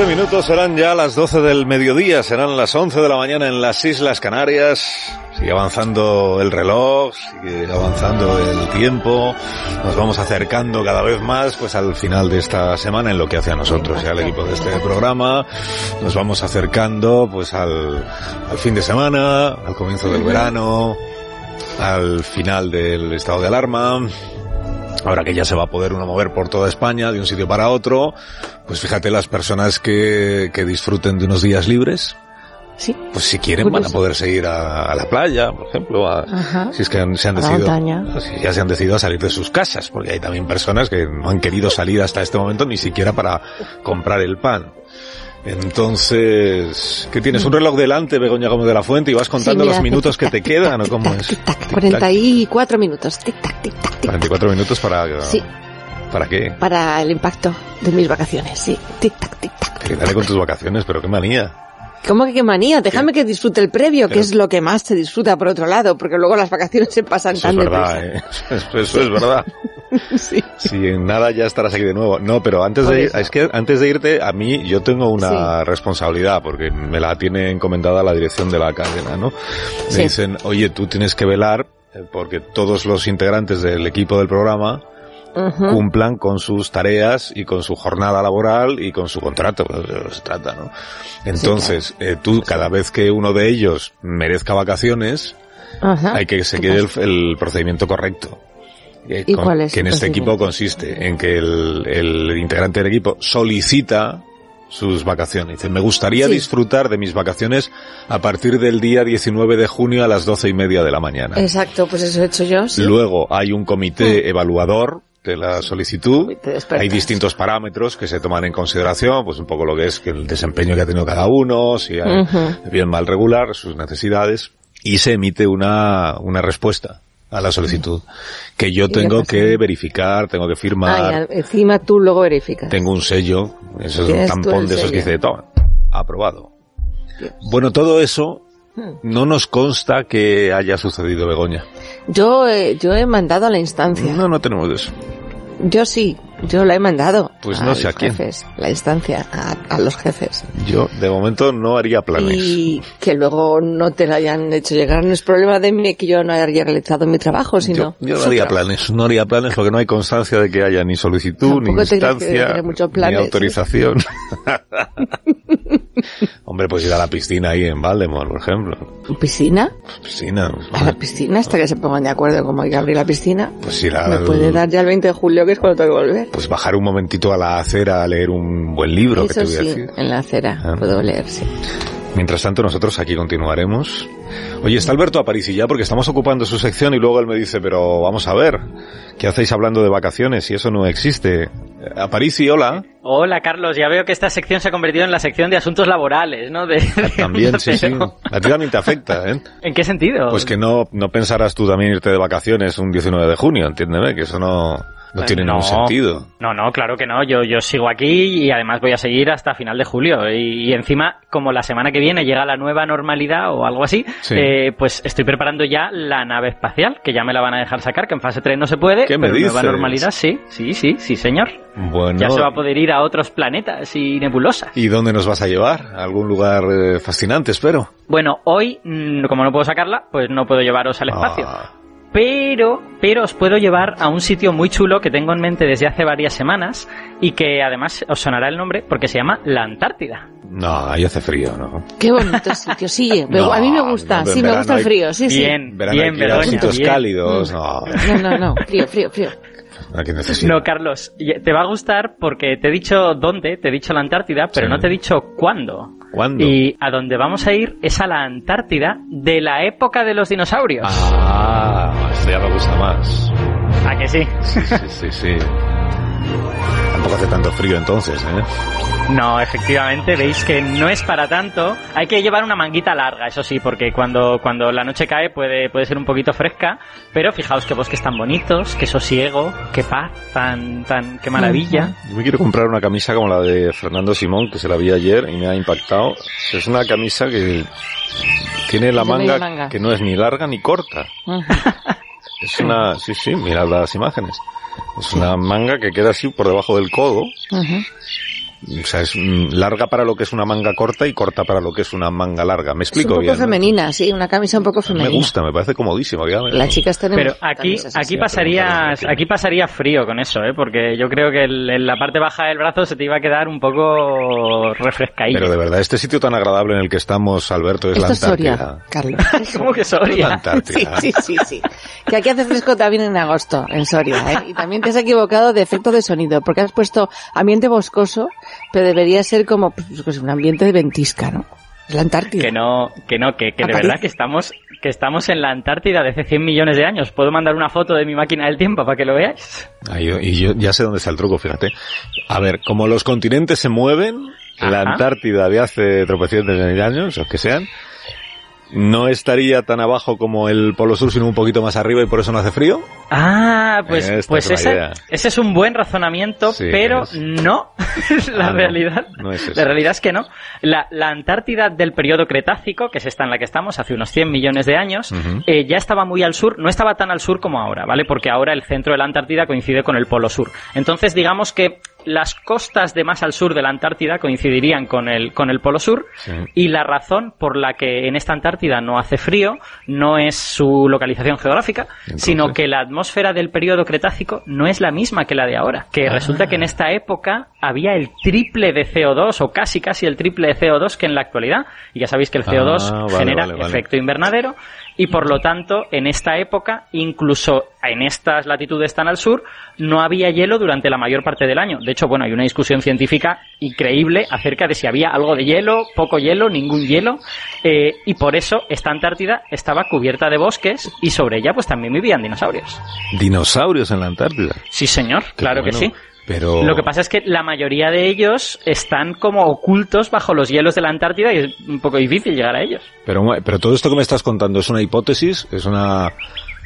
En 15 minutos serán ya las 12 del mediodía, serán las 11 de la mañana en las Islas Canarias. Sigue avanzando el reloj, sigue avanzando el tiempo. Nos vamos acercando cada vez más pues al final de esta semana en lo que hace a nosotros y al equipo de este programa. Nos vamos acercando pues al, al fin de semana, al comienzo del verano, al final del estado de alarma. Ahora que ya se va a poder uno mover por toda España de un sitio para otro, pues fíjate las personas que, que disfruten de unos días libres, Sí. pues si quieren van a poder seguir a, a la playa, por ejemplo, a- Ajá. si es que han- se han decidido, si ya se han decidido a salir de sus casas, porque hay también personas que no han querido salir hasta este momento ni siquiera para comprar el pan. Entonces, ¿qué tienes? ¿Un reloj delante, Begoña Gómez de la Fuente, y vas contando mira, los minutos que te quedan, o cómo es? tic-tac, Tic-tac. 44 minutos. Tic-tac, tic-tac, tic 44 minutos para... Sí. ¿Para qué? Para el impacto de mis vacaciones, sí. Tic-tac, tic-tac. Que dale con tus vacaciones, pero qué manía. ¿Cómo que qué manía? Déjame que disfrute el previo, que es lo que más se disfruta por otro lado, porque luego las vacaciones se pasan Eso es tan verdad, deprisa. ¿eh? Eso, eso es verdad. Sí. Si en nada ya estarás aquí de nuevo. No, pero antes de, eso. es que antes de irte, a mí yo tengo una responsabilidad, porque me la tiene encomendada la dirección de la cadena, ¿no? Me dicen, oye, tú tienes que velar, eh, porque todos los integrantes del equipo del programa Cumplan con sus tareas y con su jornada laboral y con su contrato, pues, se trata, ¿no? Entonces, eh, tú, cada vez que uno de ellos merezca vacaciones, hay que seguir el, el procedimiento correcto. Eh, ¿Y con- cuál es que en este equipo consiste en que el, el integrante del equipo solicita sus vacaciones. Dice, me gustaría Sí. disfrutar de mis vacaciones a partir del día 19 de junio a las doce y media de la mañana. Exacto, pues eso he hecho yo, sí. Luego hay un comité evaluador de la solicitud. Hay distintos parámetros que se toman en consideración, pues un poco lo que es que el desempeño que ha tenido cada uno, si hay bien mal regular, sus necesidades, y se emite una, una respuesta a la solicitud que yo ¿Y qué tengo que verificar, tengo que Ah, firmar, ya, encima tú luego verificas. tengo un sello, eso es un tampón de esos que dice, toma, aprobado. Bueno, todo eso Hmm. no nos consta que haya sucedido, Begoña. Yo, eh, yo he mandado a la instancia. No, no tenemos eso. Yo sí, yo la he mandado. Pues no sé los a quién. Jefes, la instancia, a, a los jefes. Yo, de momento, no haría planes. Y que luego no te la hayan hecho llegar. No es problema de mí que yo no haya realizado mi trabajo, sino. yo, yo no haría planes, no haría planes porque no hay constancia de que haya ni solicitud, Tampoco ni que instancia, ni ¿eh? Hombre, pues ir a la piscina ahí en Valdemar, por ejemplo. ¿Piscina? Piscina. A la piscina hasta que se pongan de acuerdo cómo hay que abrir la piscina. Pues ir a, Me puede dar ya el 20 de julio, que es cuando tengo que volver. pues bajar un momentito a la acera a leer un buen libro, que te Eso voy a sí, decir. en la acera. Ah. Puedo leer, sí. Mientras tanto, nosotros aquí continuaremos. Oye, está Alberto Aparici ya porque estamos ocupando su sección y luego él me dice, pero vamos a ver, ¿qué hacéis hablando de vacaciones si eso no existe? Aparici, hola. Hola Carlos, ya veo que esta sección se ha convertido en la sección de asuntos laborales, ¿no? De, de También, sí, sí. A ti también te afecta, ¿eh? ¿En qué sentido? Pues que no, no pensarás tú también irte de vacaciones un 19 de junio, entiéndeme, que eso no, no tiene No. ningún sentido. No, no, claro que no. Yo, yo sigo aquí y además voy a seguir hasta final de julio. Y, y encima, como la semana que viene llega la nueva normalidad o algo así, Sí. eh, pues estoy preparando ya la nave espacial, que ya me la van a dejar sacar, que en fase 3 no se puede. ¿Qué me pero nueva dices? normalidad sí, sí, sí, sí, señor. Bueno. Ya se va a poder ir a otros planetas y nebulosas. ¿Y dónde nos vas a llevar? ¿A algún lugar eh, fascinante, espero? Bueno, hoy, mm, como no puedo sacarla, pues no puedo llevaros al espacio. Ah, Pero, pero os puedo llevar a un sitio muy chulo que tengo en mente desde hace varias semanas y que además os sonará el nombre porque se llama la Antártida. no, ahí hace frío, ¿no? Qué bonito sitio, sí. Me- No, a mí me gusta, no, sí, me verano gusta el frío, sí, sí. Bien, bien, ir a Begoña, sitios bien. cálidos, no, No, no, no, frío, frío, frío. No, Carlos, y- te va a gustar porque te he dicho dónde, te he dicho la Antártida, pero Sí. no te he dicho cuándo. ¿Cuándo? Y a donde vamos a ir es a la Antártida de la época de los dinosaurios. Ah, esto ya me gusta más. ¿A que sí? Sí, sí, sí. Tampoco hace tanto frío entonces, ¿eh? No, efectivamente, veis que no es para tanto. Hay que llevar una manguita larga, eso sí, porque cuando, cuando la noche cae puede, puede ser un poquito fresca, pero fijaos qué bosques tan bonitos, qué sosiego, qué paz, tan, tan, qué maravilla. Yo me quiero comprar una camisa como la de Fernando Simón, que se la vi ayer y me ha impactado. Es una camisa que tiene la manga. que no es ni larga ni corta. Es una, sí, sí, mirad las imágenes. Es una manga que queda así por debajo del codo. O sea, es mm, larga para lo que es una manga corta y corta para lo que es una manga larga. ¿Me Es un explico poco bien? no? femenina, sí, una camisa un poco Me femenina. gusta, me parece comodísimo. ya me- Las chicas tenemos Pero aquí, aquí pasaría, preguntarle a aquí pasaría frío con eso, ¿eh? Porque yo creo que el- en la parte baja del brazo se te iba a quedar un poco refrescadillo. Pero de verdad, este sitio tan agradable en el que estamos, Alberto, es Esto la es Soria, Antártida. Carlos. ¿Cómo que La Soria? Sí, Antártida. sí, sí, sí. Que aquí hace fresco también en agosto, en Soria, ¿eh? Y también te has equivocado de efecto de sonido, porque has puesto ambiente boscoso, pero debería ser como pues, un ambiente de ventisca, ¿no? Es la Antártida. Que no, que no, que, que de verdad que estamos, que estamos en la Antártida de hace 100 millones de años. ¿Puedo mandar una foto de mi máquina del tiempo para que lo veáis? Ah, yo- y yo ya sé dónde está el truco, fíjate. A ver, como los continentes se mueven, la. Antártida de hace tropecientos de mil años, o que sean, no estaría tan abajo como el Polo Sur, sino un poquito más arriba y por eso no hace frío. Ah, pues, Esta pues es ese, es un buen razonamiento, Sí, pero es. no. la Ah, realidad, no es eso. la realidad es que no. La, la Antártida del periodo Cretácico, que es esta en la que estamos, hace unos 100 millones de años, eh, ya estaba muy al sur, no estaba tan al sur como ahora, ¿vale? Porque ahora el centro de la Antártida coincide con el Polo Sur. Entonces, digamos que las costas de más al sur de la Antártida coincidirían con el, con el Polo Sur Sí. y la razón por la que en esta Antártida no hace frío no es su localización geográfica, Entonces. sino que la atmósfera del periodo Cretácico no es la misma que la de ahora. Que Ah. resulta que en esta época había el triple de CO2 o casi casi el triple de CO2 que en la actualidad. Y ya sabéis que el CO2 Ah, vale, genera vale, vale. efecto invernadero y por lo tanto en esta época, incluso en estas latitudes tan al sur, no había hielo durante la mayor parte del año. De hecho, bueno, hay una discusión científica increíble acerca de si había algo de hielo, poco hielo, ningún hielo, eh, y por eso esta Antártida estaba cubierta de bosques y sobre ella pues también vivían dinosaurios. Dinosaurios en la Antártida. Sí, señor, Qué claro que sí. Pero... Lo que pasa es que la mayoría de ellos están como ocultos bajo los hielos de la Antártida y es un poco difícil llegar a ellos. Pero, pero todo esto que me estás contando es una hipótesis, es una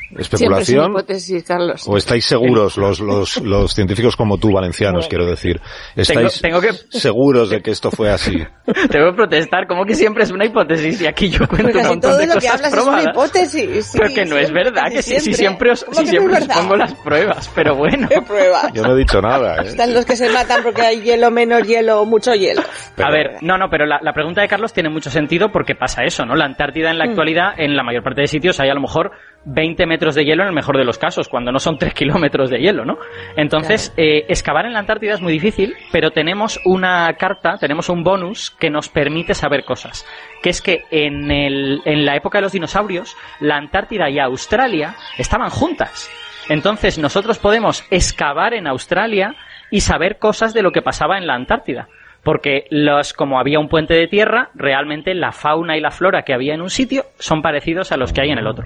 Siempre es una especulación. hipótesis, Carlos. ¿O estáis seguros, los, los, los científicos como tú, valencianos, quiero decir? ¿Estáis tengo que- seguros de que esto fue así? Tengo que protestar, como que siempre es una hipótesis y aquí yo cuento Pero un montón todo de lo que cosas hablas es una probadas. hipótesis. sí, pero que no es verdad, que sí, sí, siempre os, ¿Cómo sí, que siempre os pongo las pruebas, pero bueno. ¿Qué pruebas? Yo no he dicho nada, ¿eh? Están los que se matan porque hay hielo, menos hielo o mucho hielo. Pero- a ver, no, no, pero la, la pregunta de Carlos tiene mucho sentido porque pasa eso, ¿no? La Antártida en la actualidad, en la mayor parte de sitios, hay a lo mejor 20 metros de hielo en el mejor de los casos, cuando no son 3 kilómetros de hielo, ¿no? Entonces, eh, excavar en la Antártida es muy difícil, pero tenemos una carta, tenemos un bonus que nos permite saber cosas. Que es que en, el, en la época de los dinosaurios, la Antártida y Australia estaban juntas. Entonces, nosotros podemos excavar en Australia y saber cosas de lo que pasaba en la Antártida. Porque los, como había un puente de tierra, realmente la fauna y la flora que había en un sitio son parecidos a los que hay en el otro.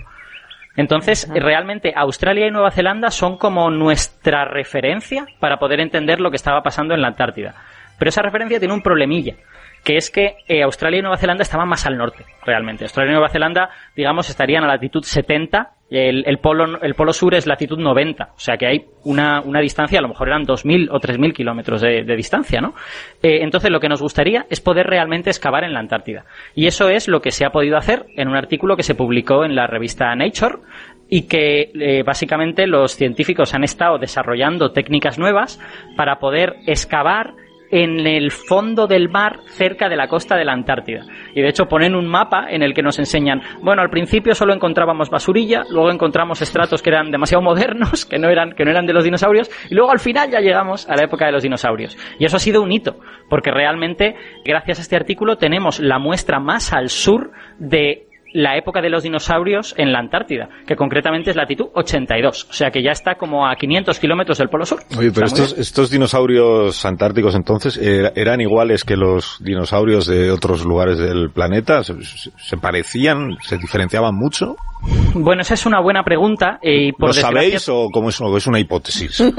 Entonces, realmente Australia y Nueva Zelanda son como nuestra referencia para poder entender lo que estaba pasando en la Antártida. Pero esa referencia tiene un problemilla, que es que eh, Australia y Nueva Zelanda estaban más al norte, realmente. Australia y Nueva Zelanda, digamos, estarían a latitud 70, el, polo, el polo sur es latitud 90, o sea que hay una, una distancia, a lo mejor eran 2.000 o 3.000 kilómetros de, de distancia, ¿no? Eh, entonces lo que nos gustaría es poder realmente excavar en la Antártida. Y eso es lo que se ha podido hacer en un artículo que se publicó en la revista Nature y que eh, básicamente los científicos han estado desarrollando técnicas nuevas para poder excavar en el fondo del mar cerca de la costa de la Antártida. Y de hecho ponen un mapa en el que nos enseñan, bueno, al principio solo encontrábamos basurilla, luego encontramos estratos que eran demasiado modernos, que no eran, que no eran de los dinosaurios, y luego al final ya llegamos a la época de los dinosaurios. Y eso ha sido un hito, porque realmente, gracias a este artículo, tenemos la muestra más al sur de la época de los dinosaurios en la Antártida, que concretamente es latitud 82, o sea que ya está como a 500 kilómetros del Polo Sur. Oye, pero estos, estos dinosaurios antárticos entonces era- eran iguales que los dinosaurios de otros lugares del planeta, se, parecían, se diferenciaban mucho. Bueno, esa es una buena pregunta eh, y por ¿Lo sabéis o cómo es, o es una hipótesis?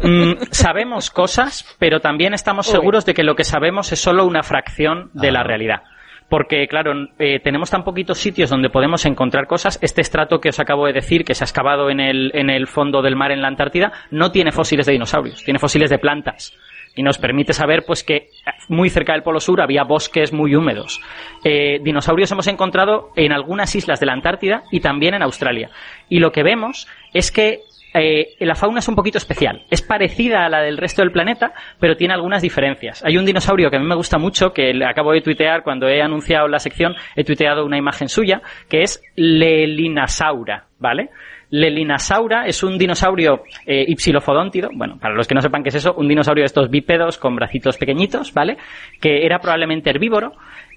Mm, sabemos cosas, pero también estamos seguros de que lo que sabemos es solo una fracción de la Ah. realidad. Porque, claro, eh, tenemos tan poquitos sitios donde podemos encontrar cosas. Este estrato que os acabo de decir, que se ha excavado en el, en el fondo del mar en la Antártida, no tiene fósiles de dinosaurios, tiene fósiles de plantas. Y nos permite saber pues que muy cerca del Polo Sur había bosques muy húmedos. Eh, dinosaurios hemos encontrado en algunas islas de la Antártida y también en Australia. Y lo que vemos es que eh, la fauna es un poquito especial. Es parecida a la del resto del planeta, pero tiene algunas diferencias. Hay un dinosaurio que a mí me gusta mucho, que acabo de tuitear cuando he anunciado la sección, he tuiteado una imagen suya, que es Lelinasaura, ¿vale? Lelinasaura es un dinosaurio eh, ipsilofodóntido, bueno, para los que no sepan qué es eso, un dinosaurio de estos bípedos con bracitos pequeñitos, ¿vale? Que era probablemente herbívoro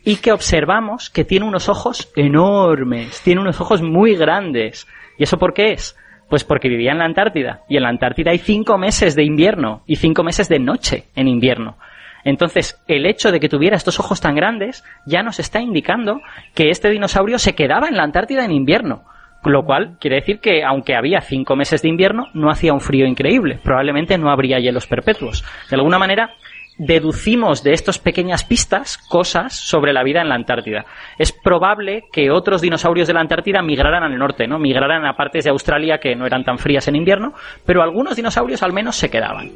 y que observamos que tiene unos ojos enormes, tiene unos ojos muy grandes. ¿Y eso por qué es? Pues porque vivía en la Antártida. Y en la Antártida hay cinco meses de invierno y cinco meses de noche en invierno. Entonces, el hecho de que tuviera estos ojos tan grandes ya nos está indicando que este dinosaurio se quedaba en la Antártida en invierno. Lo cual quiere decir que, aunque había cinco meses de invierno, no hacía un frío increíble. Probablemente no habría hielos perpetuos. De alguna manera, deducimos de estas pequeñas pistas cosas sobre la vida en la Antártida. Es probable que otros dinosaurios de la Antártida migraran al norte, ¿no? Migraran a partes de Australia que no eran tan frías en invierno, pero algunos dinosaurios al menos se quedaban.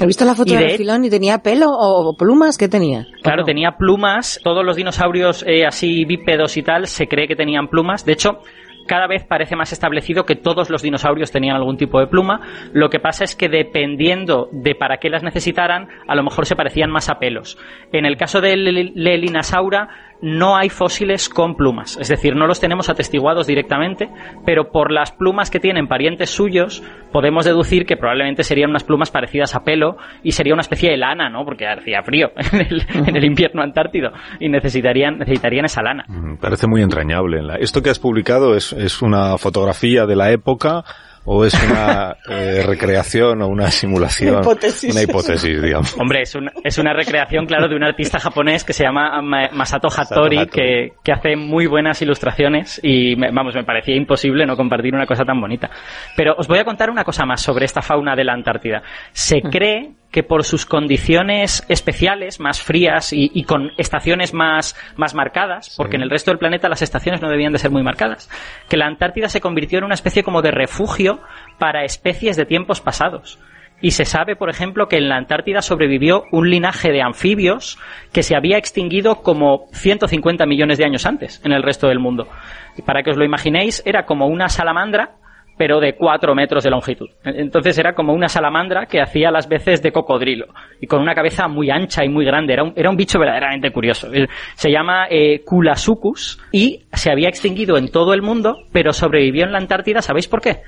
He visto la foto Y de- del filón y tenía pelo o, plumas. ¿Qué tenía? Claro, tenía plumas. Todos los dinosaurios eh, así bípedos y tal se cree que tenían plumas. De hecho, cada vez parece más establecido que todos los dinosaurios tenían algún tipo de pluma. Lo que pasa es que dependiendo de para qué las necesitaran, a lo mejor se parecían más a pelos. En el caso del Lelinasaura no hay fósiles con plumas, es decir, no los tenemos atestiguados directamente, pero por las plumas que tienen parientes suyos podemos deducir que probablemente serían unas plumas parecidas a pelo y sería una especie de lana, ¿no? Porque hacía frío en el, en el invierno antártido y necesitarían necesitarían esa lana. Mm, Parece muy entrañable. ¿Esto que has publicado es, es una fotografía de la época o es una eh, recreación o una simulación? Una hipótesis. Una hipótesis, digamos. Hombre, es, un- es una recreación, claro, de un artista japonés que se llama Ma- Masato Hattori, Hattori. que, que hace muy buenas ilustraciones y, me- vamos, me parecía imposible no compartir una cosa tan bonita. Pero os voy a contar una cosa más sobre esta fauna de la Antártida. Se cree que por sus condiciones especiales, más frías y, y con estaciones más, más marcadas, porque en el resto del planeta las estaciones no debían de ser muy marcadas, que la Antártida se convirtió en una especie como de refugio para especies de tiempos pasados. Y se sabe, por ejemplo, que en la Antártida sobrevivió un linaje de anfibios que se había extinguido como 150 millones de años antes en el resto del mundo. Y para que os lo imaginéis, era como una salamandra, pero de 4 metros de longitud. Entonces era como una salamandra que hacía las veces de cocodrilo y con una cabeza muy ancha y muy grande. Era un, era un bicho verdaderamente curioso. Se llama eh, Kulasucus y se había extinguido en todo el mundo, pero sobrevivió en la Antártida. ¿Sabéis por qué?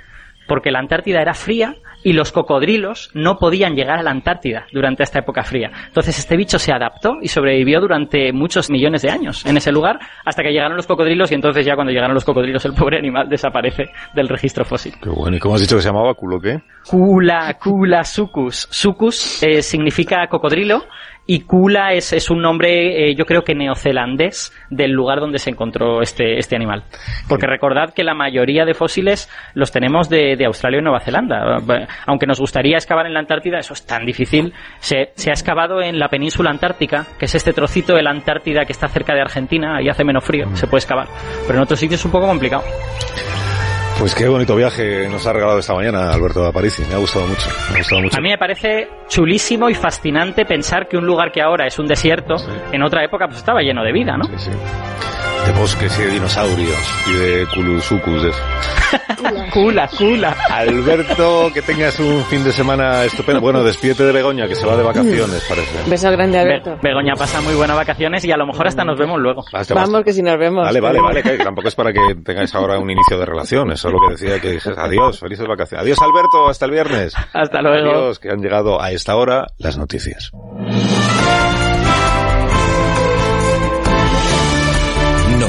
Porque la Antártida era fría y los cocodrilos no podían llegar a la Antártida durante esta época fría. Entonces este bicho se adaptó y sobrevivió durante muchos millones de años en ese lugar hasta que llegaron los cocodrilos y entonces ya cuando llegaron los cocodrilos el pobre animal desaparece del registro fósil. Qué bueno. ¿Y cómo has dicho que se llamaba? ¿Culo qué? Kula, Kula Sucus. Sucus eh, significa cocodrilo y Kula es, es un nombre, eh, yo creo que neozelandés, del lugar donde se encontró este, este animal. Porque recordad que la mayoría de fósiles los tenemos de, de Australia y Nueva Zelanda. Aunque nos gustaría excavar en la Antártida, eso es tan difícil. Se, se ha excavado en la península antártica, que es este trocito de la Antártida que está cerca de Argentina, ahí hace menos frío, se puede excavar. Pero en otros sitios es un poco complicado. Pues qué bonito viaje nos ha regalado esta mañana Alberto Aparici. Me ha gustado mucho. Me ha gustado mucho. A mí me parece chulísimo y fascinante pensar que un lugar que ahora es un desierto, Sí. en otra época pues estaba lleno de vida, ¿no? Sí, sí. De bosques y de dinosaurios y de Culusucus. Cula, cula. Alberto, que tengas un fin de semana estupendo. Bueno, despídete de Begoña, que se va de vacaciones, parece. Beso grande, Be- Alberto. Begoña pasa muy buenas vacaciones y a lo mejor hasta nos vemos luego. Basta, basta. Vamos, que si nos vemos. Vale, vale, vale, que tampoco es para que tengáis ahora un inicio de relación, eso es lo que decía que dijes adiós, felices vacaciones. Adiós Alberto, hasta el viernes. Hasta luego. Adiós, que han llegado a esta hora las noticias.